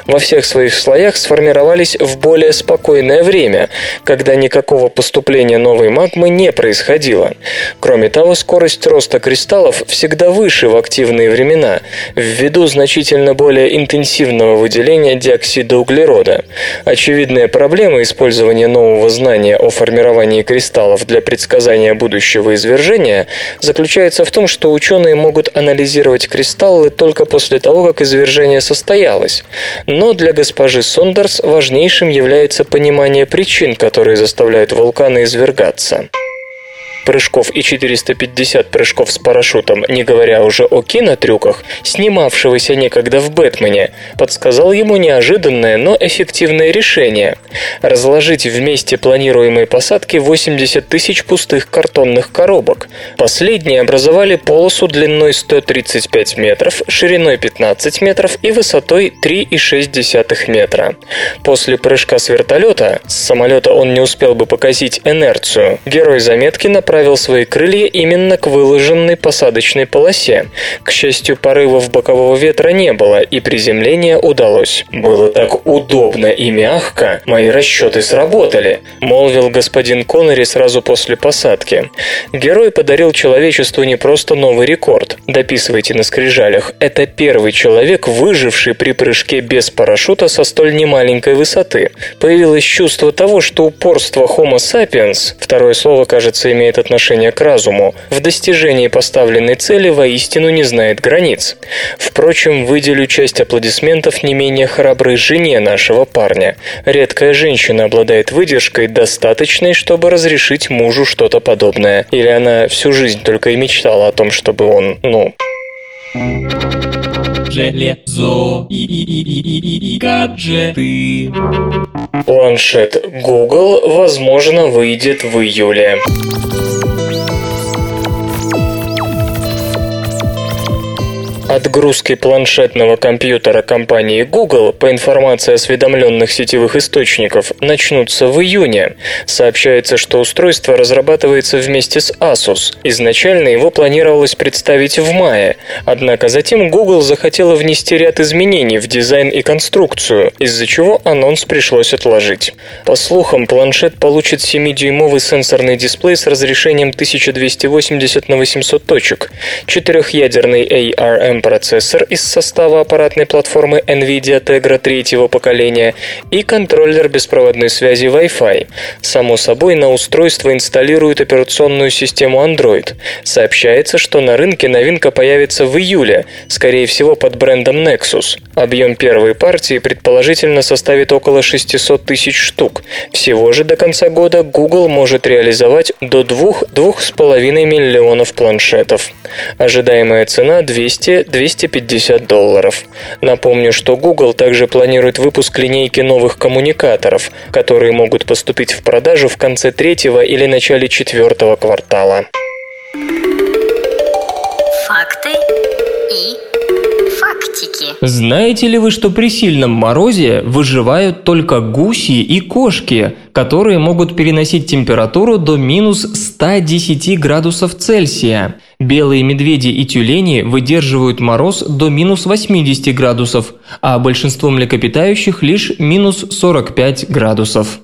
во всех своих слоях сформировались в более спокойное время, когда никакого поступления новой магмы не происходило. Кроме того, скорость роста кристаллов всегда выше в активные времена, ввиду значительно более интенсивного выделения диоксида углерода. Очевидная проблема использования нового знания о формировании кристаллов для предсказания будущего извержения заключается в том, что ученые могут анализировать кристаллы только после того, как извержение состоялось. Но для госпожи Сондерс важнейшим является понимание причин, которые заставляют вулканы извергаться прыжков и 450 прыжков с парашютом, не говоря уже о кинотрюках, снимавшегося некогда в «Бэтмене», подсказал ему неожиданное, но эффективное решение – разложить вместе планируемой посадки 80 тысяч пустых картонных коробок. Последние образовали полосу длиной 135 метров, шириной 15 метров и высотой 3,6 метра. После прыжка с вертолета, с самолета он не успел бы показать инерцию, герой заметки направил направил свои крылья именно к выложенной посадочной полосе. К счастью, порывов бокового ветра не было, и приземление удалось. «Было так удобно и мягко, мои расчеты сработали», – молвил господин Коннери сразу после посадки. Герой подарил человечеству не просто новый рекорд. Дописывайте на скрижалях. Это первый человек, выживший при прыжке без парашюта со столь немаленькой высоты. Появилось чувство того, что упорство Homo sapiens, второе слово, кажется, имеет отношение к разуму, в достижении поставленной цели воистину не знает границ. Впрочем, выделю часть аплодисментов не менее храброй жене нашего парня. Редкая женщина обладает выдержкой, достаточной, чтобы разрешить мужу что-то подобное. Или она всю жизнь только и мечтала о том, чтобы он, ну... Железо и, и, и, и, и, и гаджеты. Планшет Google, возможно, выйдет в июле. Отгрузки планшетного компьютера компании Google, по информации осведомленных сетевых источников, начнутся в июне. Сообщается, что устройство разрабатывается вместе с Asus. Изначально его планировалось представить в мае, однако затем Google захотела внести ряд изменений в дизайн и конструкцию, из-за чего анонс пришлось отложить. По слухам, планшет получит 7-дюймовый сенсорный дисплей с разрешением 1280 на 800 точек, четырехъядерный ARM процессор из состава аппаратной платформы NVIDIA Tegra третьего поколения и контроллер беспроводной связи Wi-Fi. Само собой, на устройство инсталируют операционную систему Android. Сообщается, что на рынке новинка появится в июле, скорее всего под брендом Nexus. Объем первой партии предположительно составит около 600 тысяч штук. Всего же до конца года Google может реализовать до 2-2,5 миллионов планшетов. Ожидаемая цена 200 250 долларов. Напомню, что Google также планирует выпуск линейки новых коммуникаторов, которые могут поступить в продажу в конце третьего или начале четвертого квартала. Знаете ли вы, что при сильном морозе выживают только гуси и кошки, которые могут переносить температуру до минус 110 градусов Цельсия? Белые медведи и тюлени выдерживают мороз до минус 80 градусов, а большинство млекопитающих лишь минус 45 градусов.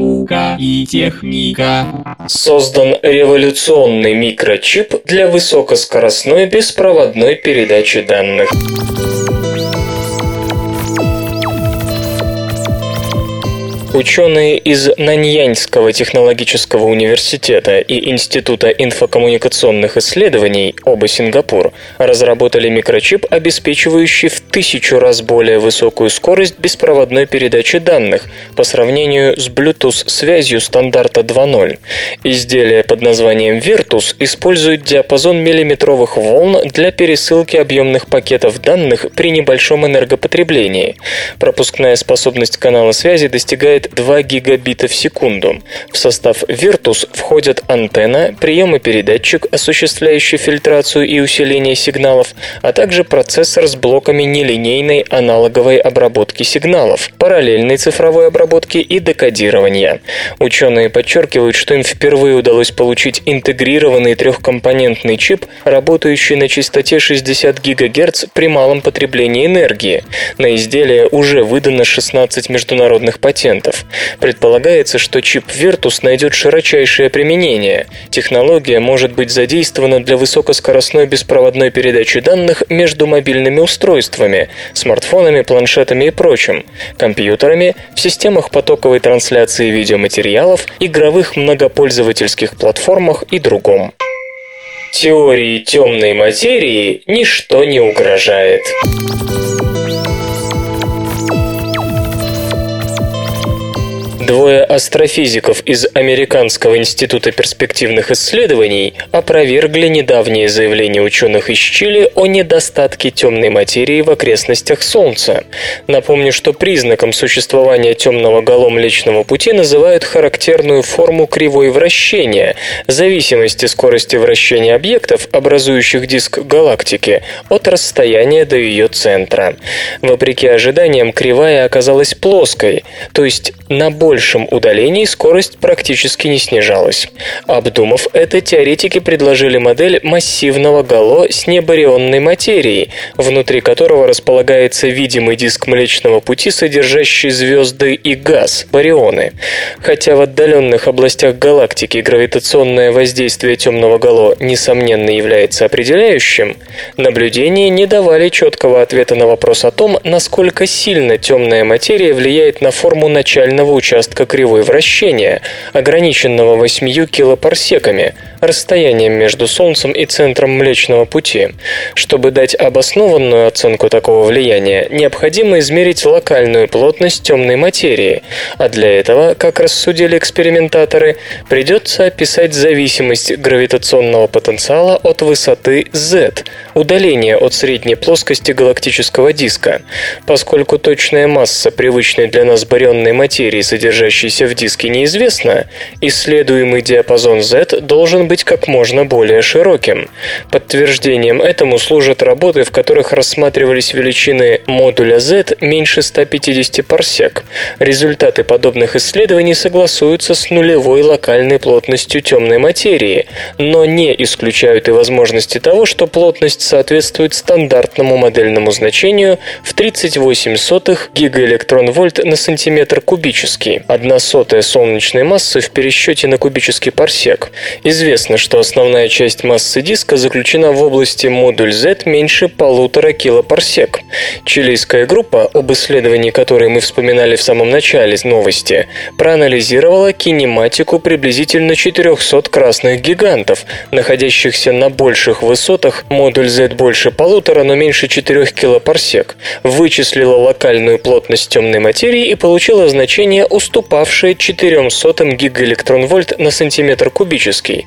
Наука и техника. Создан революционный микрочип для высокоскоростной беспроводной передачи данных. Ученые из Наньяньского технологического университета и Института инфокоммуникационных исследований, оба Сингапур, разработали микрочип, обеспечивающий в тысячу раз более высокую скорость беспроводной передачи данных по сравнению с Bluetooth-связью стандарта 2.0. Изделие под названием Virtus использует диапазон миллиметровых волн для пересылки объемных пакетов данных при небольшом энергопотреблении. Пропускная способность канала связи достигает составляет 2 гигабита в секунду. В состав Virtus входят антенна, приемопередатчик, осуществляющий фильтрацию и усиление сигналов, а также процессор с блоками нелинейной аналоговой обработки сигналов, параллельной цифровой обработки и декодирования. Ученые подчеркивают, что им впервые удалось получить интегрированный трехкомпонентный чип, работающий на частоте 60 ГГц при малом потреблении энергии. На изделие уже выдано 16 международных патентов патентов. Предполагается, что чип Virtus найдет широчайшее применение. Технология может быть задействована для высокоскоростной беспроводной передачи данных между мобильными устройствами, смартфонами, планшетами и прочим, компьютерами, в системах потоковой трансляции видеоматериалов, игровых многопользовательских платформах и другом. Теории темной материи ничто не угрожает. Двое астрофизиков из Американского института перспективных исследований опровергли недавнее заявление ученых из Чили о недостатке темной материи в окрестностях Солнца. Напомню, что признаком существования темного гало Млечного Пути называют характерную форму кривой вращения, зависимости скорости вращения объектов, образующих диск галактики, от расстояния до ее центра. Вопреки ожиданиям, кривая оказалась плоской, то есть на большей большем удалении скорость практически не снижалась. Обдумав это, теоретики предложили модель массивного гало с небарионной материей, внутри которого располагается видимый диск Млечного Пути, содержащий звезды и газ – барионы. Хотя в отдаленных областях галактики гравитационное воздействие темного гало несомненно является определяющим, наблюдения не давали четкого ответа на вопрос о том, насколько сильно темная материя влияет на форму начального участка участка кривой вращения, ограниченного 8 килопарсеками, расстоянием между Солнцем и центром Млечного Пути. Чтобы дать обоснованную оценку такого влияния, необходимо измерить локальную плотность темной материи, а для этого, как рассудили экспериментаторы, придется описать зависимость гравитационного потенциала от высоты z, удаление от средней плоскости галактического диска. Поскольку точная масса привычной для нас барионной материи, содержащейся в диске, неизвестна, исследуемый диапазон z должен быть как можно более широким. Подтверждением этому служат работы, в которых рассматривались величины модуля Z меньше 150 парсек. Результаты подобных исследований согласуются с нулевой локальной плотностью темной материи, но не исключают и возможности того, что плотность соответствует стандартному модельному значению в 38 сотых гигаэлектрон-вольт на сантиметр кубический, одна сотая солнечной массы в пересчете на кубический парсек. Известно, Известно, что основная часть массы диска заключена в области модуль Z меньше полутора килопарсек. Чилийская группа, об исследовании которой мы вспоминали в самом начале новости, проанализировала кинематику приблизительно 400 красных гигантов, находящихся на больших высотах, модуль Z больше полутора, но меньше 4 килопарсек, вычислила локальную плотность темной материи и получила значение, уступавшее 400 гигаэлектрон-вольт на сантиметр кубический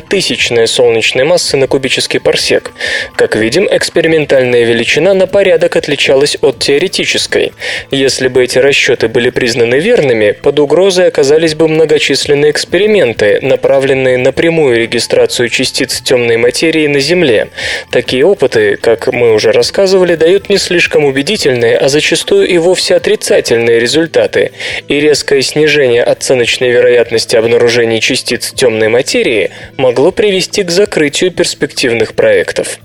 тысячная солнечной массы на кубический парсек. Как видим, экспериментальная величина на порядок отличалась от теоретической. Если бы эти расчеты были признаны верными, под угрозой оказались бы многочисленные эксперименты, направленные на прямую регистрацию частиц темной материи на Земле. Такие опыты, как мы уже рассказывали, дают не слишком убедительные, а зачастую и вовсе отрицательные результаты, и резкое снижение оценочной вероятности обнаружения частиц темной материи могло привести к закрытию перспективных проектов.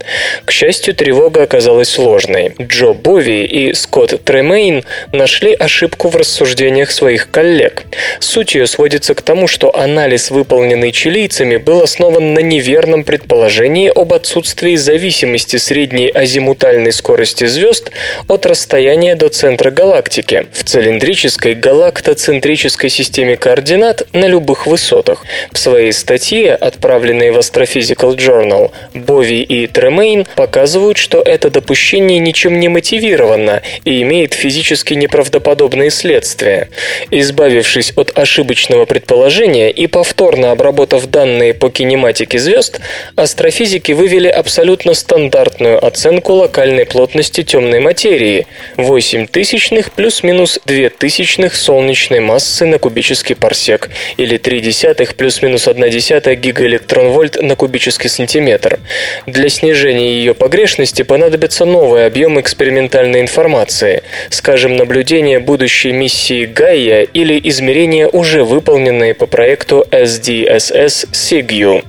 К счастью, тревога оказалась сложной. Джо Бови и Скотт Тремейн нашли ошибку в рассуждениях своих коллег. Суть ее сводится к тому, что анализ, выполненный чилийцами, был основан на неверном предположении об отсутствии зависимости средней азимутальной скорости звезд от расстояния до центра галактики в цилиндрической галактоцентрической системе координат на любых высотах. В своей статье, отправленной в Astrophysical Journal, Бови и Тремейн показывают, что это допущение ничем не мотивировано и имеет физически неправдоподобные следствия. Избавившись от ошибочного предположения и повторно обработав данные по кинематике звезд, астрофизики вывели абсолютно стандартную оценку локальной плотности темной материи – 8 тысячных плюс-минус 2 тысячных солнечной массы на кубический парсек или 3 десятых плюс-минус 1 десятая гигаэлектронвольт на кубический сантиметр. Для снижения ее погрешности понадобится новый объем экспериментальной информации, скажем, наблюдение будущей миссии Гайя или измерения, уже выполненные по проекту SDSS SIGU.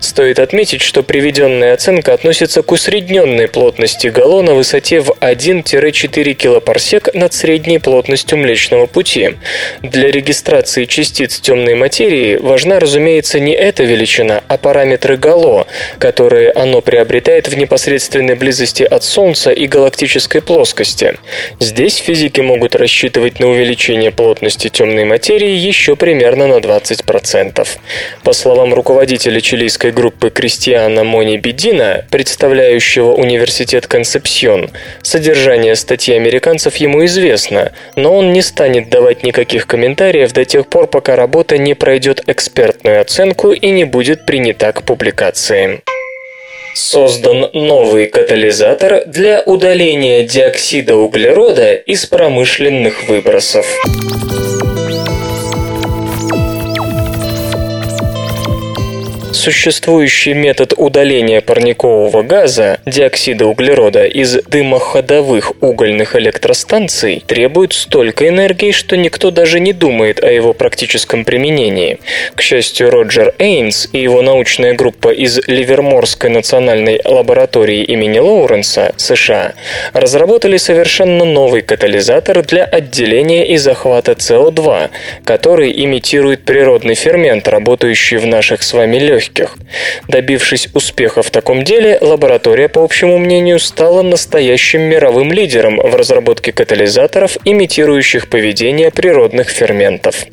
Стоит отметить, что приведенная оценка относится к усредненной плотности гало на высоте в 1-4 килопарсек над средней плотностью Млечного Пути. Для регистрации частиц темной материи важна, разумеется, не эта величина, а параметры гало, которые оно приобретает в непосредственной близости от Солнца и галактической плоскости. Здесь физики могут рассчитывать на увеличение плотности темной материи еще примерно на 20%. По словам руководителя чилийской группы Кристиана Мони Бедина, представляющего университет Концепсион, содержание статьи американцев ему известно, но он не станет давать никаких комментариев до тех пор, пока работа не пройдет экспертную оценку и не будет принята к публикации. Создан новый катализатор для удаления диоксида углерода из промышленных выбросов. Существующий метод удаления парникового газа, диоксида углерода, из дымоходовых угольных электростанций требует столько энергии, что никто даже не думает о его практическом применении. К счастью, Роджер Эйнс и его научная группа из Ливерморской национальной лаборатории имени Лоуренса, США, разработали совершенно новый катализатор для отделения и захвата СО2, который имитирует природный фермент, работающий в наших с вами легких легких. Добившись успеха в таком деле, лаборатория, по общему мнению, стала настоящим мировым лидером в разработке катализаторов, имитирующих поведение природных ферментов.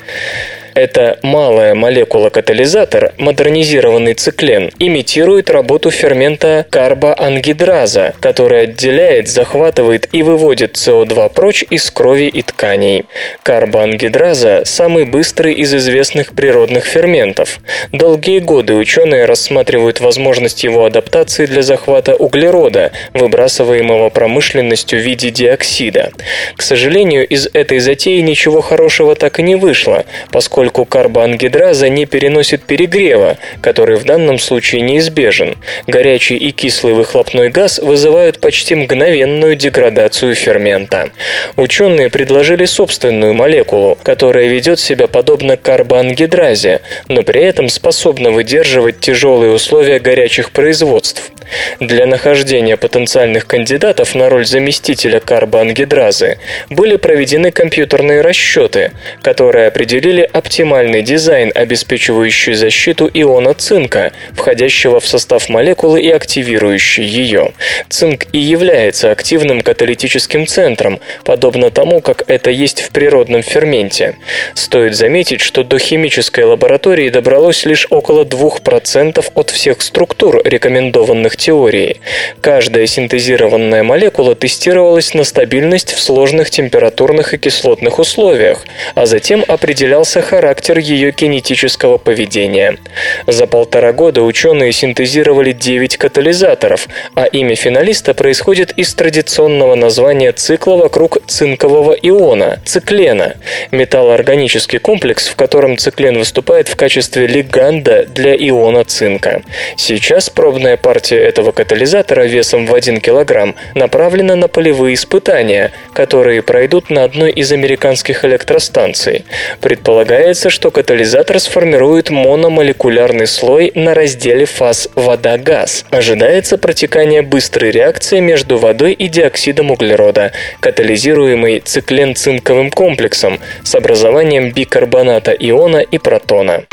Эта малая молекула-катализатор, модернизированный циклен, имитирует работу фермента карбоангидраза, который отделяет, захватывает и выводит СО2 прочь из крови и тканей. Карбоангидраза – самый быстрый из известных природных ферментов. Долгие годы ученые рассматривают возможность его адаптации для захвата углерода, выбрасываемого промышленностью в виде диоксида. К сожалению, из этой затеи ничего хорошего так и не вышло, поскольку поскольку карбоангидраза не переносит перегрева, который в данном случае неизбежен. Горячий и кислый выхлопной газ вызывают почти мгновенную деградацию фермента. Ученые предложили собственную молекулу, которая ведет себя подобно карбоангидразе, но при этом способна выдерживать тяжелые условия горячих производств. Для нахождения потенциальных кандидатов на роль заместителя карбоангидразы были проведены компьютерные расчеты, которые определили оптимальный дизайн, обеспечивающий защиту иона цинка, входящего в состав молекулы и активирующий ее. Цинк и является активным каталитическим центром, подобно тому, как это есть в природном ферменте. Стоит заметить, что до химической лаборатории добралось лишь около 2% от всех структур, рекомендованных теорией. Каждая синтезированная молекула тестировалась на стабильность в сложных температурных и кислотных условиях, а затем определялся характер ее кинетического поведения. За полтора года ученые синтезировали 9 катализаторов, а имя финалиста происходит из традиционного названия цикла вокруг цинкового иона – циклена, металлоорганический комплекс, в котором циклен выступает в качестве лиганда для иона цинка. Сейчас пробная партия этого катализатора весом в 1 кг направлена на полевые испытания, которые пройдут на одной из американских электростанций. Предполагается, Предполагается, что катализатор сформирует мономолекулярный слой на разделе фаз вода-газ. Ожидается протекание быстрой реакции между водой и диоксидом углерода, катализируемой циклен-цинковым комплексом с образованием бикарбоната иона и протона.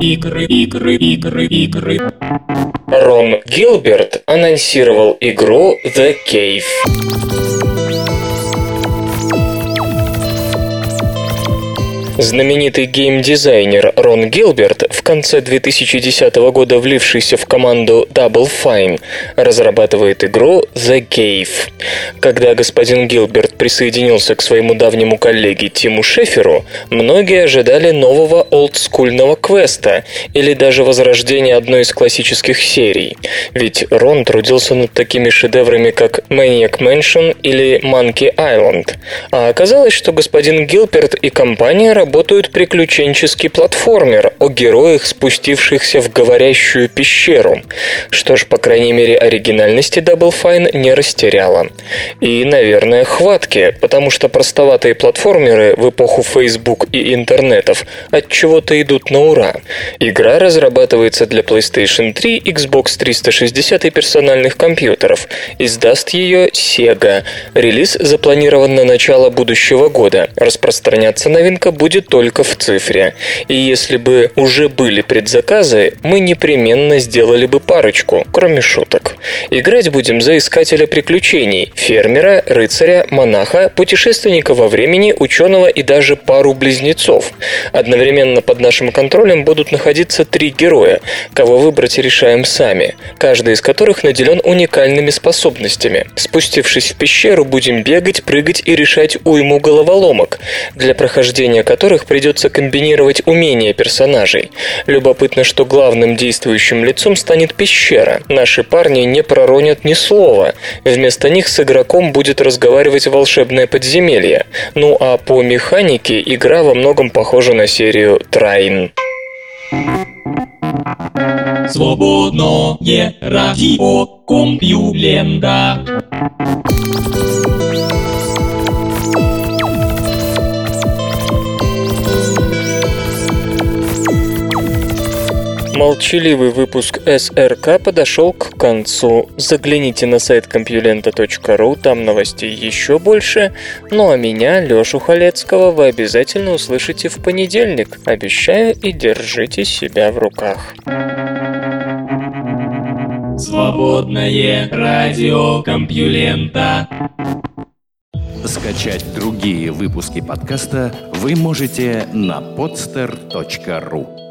Игры, игры, игры, игры. Рон Гилберт анонсировал игру The Cave. Знаменитый геймдизайнер Рон Гилберт, в конце 2010 года влившийся в команду Double Fine, разрабатывает игру The Cave. Когда господин Гилберт присоединился к своему давнему коллеге Тиму Шеферу, многие ожидали нового олдскульного квеста или даже возрождения одной из классических серий. Ведь Рон трудился над такими шедеврами, как Maniac Mansion или Monkey Island. А оказалось, что господин Гилберт и компания работают приключенческий платформер о героях, спустившихся в говорящую пещеру. Что ж, по крайней мере, оригинальности Double Fine не растеряла. И, наверное, хватки, потому что простоватые платформеры в эпоху Facebook и интернетов от чего-то идут на ура. Игра разрабатывается для PlayStation 3, Xbox 360 и персональных компьютеров. Издаст ее Sega. Релиз запланирован на начало будущего года. Распространяться новинка будет будет только в цифре. И если бы уже были предзаказы, мы непременно сделали бы парочку, кроме шуток. Играть будем за искателя приключений, фермера, рыцаря, монаха, путешественника во времени, ученого и даже пару близнецов. Одновременно под нашим контролем будут находиться три героя, кого выбрать решаем сами, каждый из которых наделен уникальными способностями. Спустившись в пещеру, будем бегать, прыгать и решать уйму головоломок, для прохождения которых которых придется комбинировать умения персонажей. Любопытно, что главным действующим лицом станет пещера. Наши парни не проронят ни слова. Вместо них с игроком будет разговаривать волшебное подземелье. Ну а по механике игра во многом похожа на серию Трайн. Свободное радио Компьюлента. Молчаливый выпуск СРК подошел к концу. Загляните на сайт компьюлента.ру, там новостей еще больше. Ну а меня, Лешу Халецкого, вы обязательно услышите в понедельник. Обещаю и держите себя в руках. Свободное радио Компьюлента. Скачать другие выпуски подкаста вы можете на podster.ru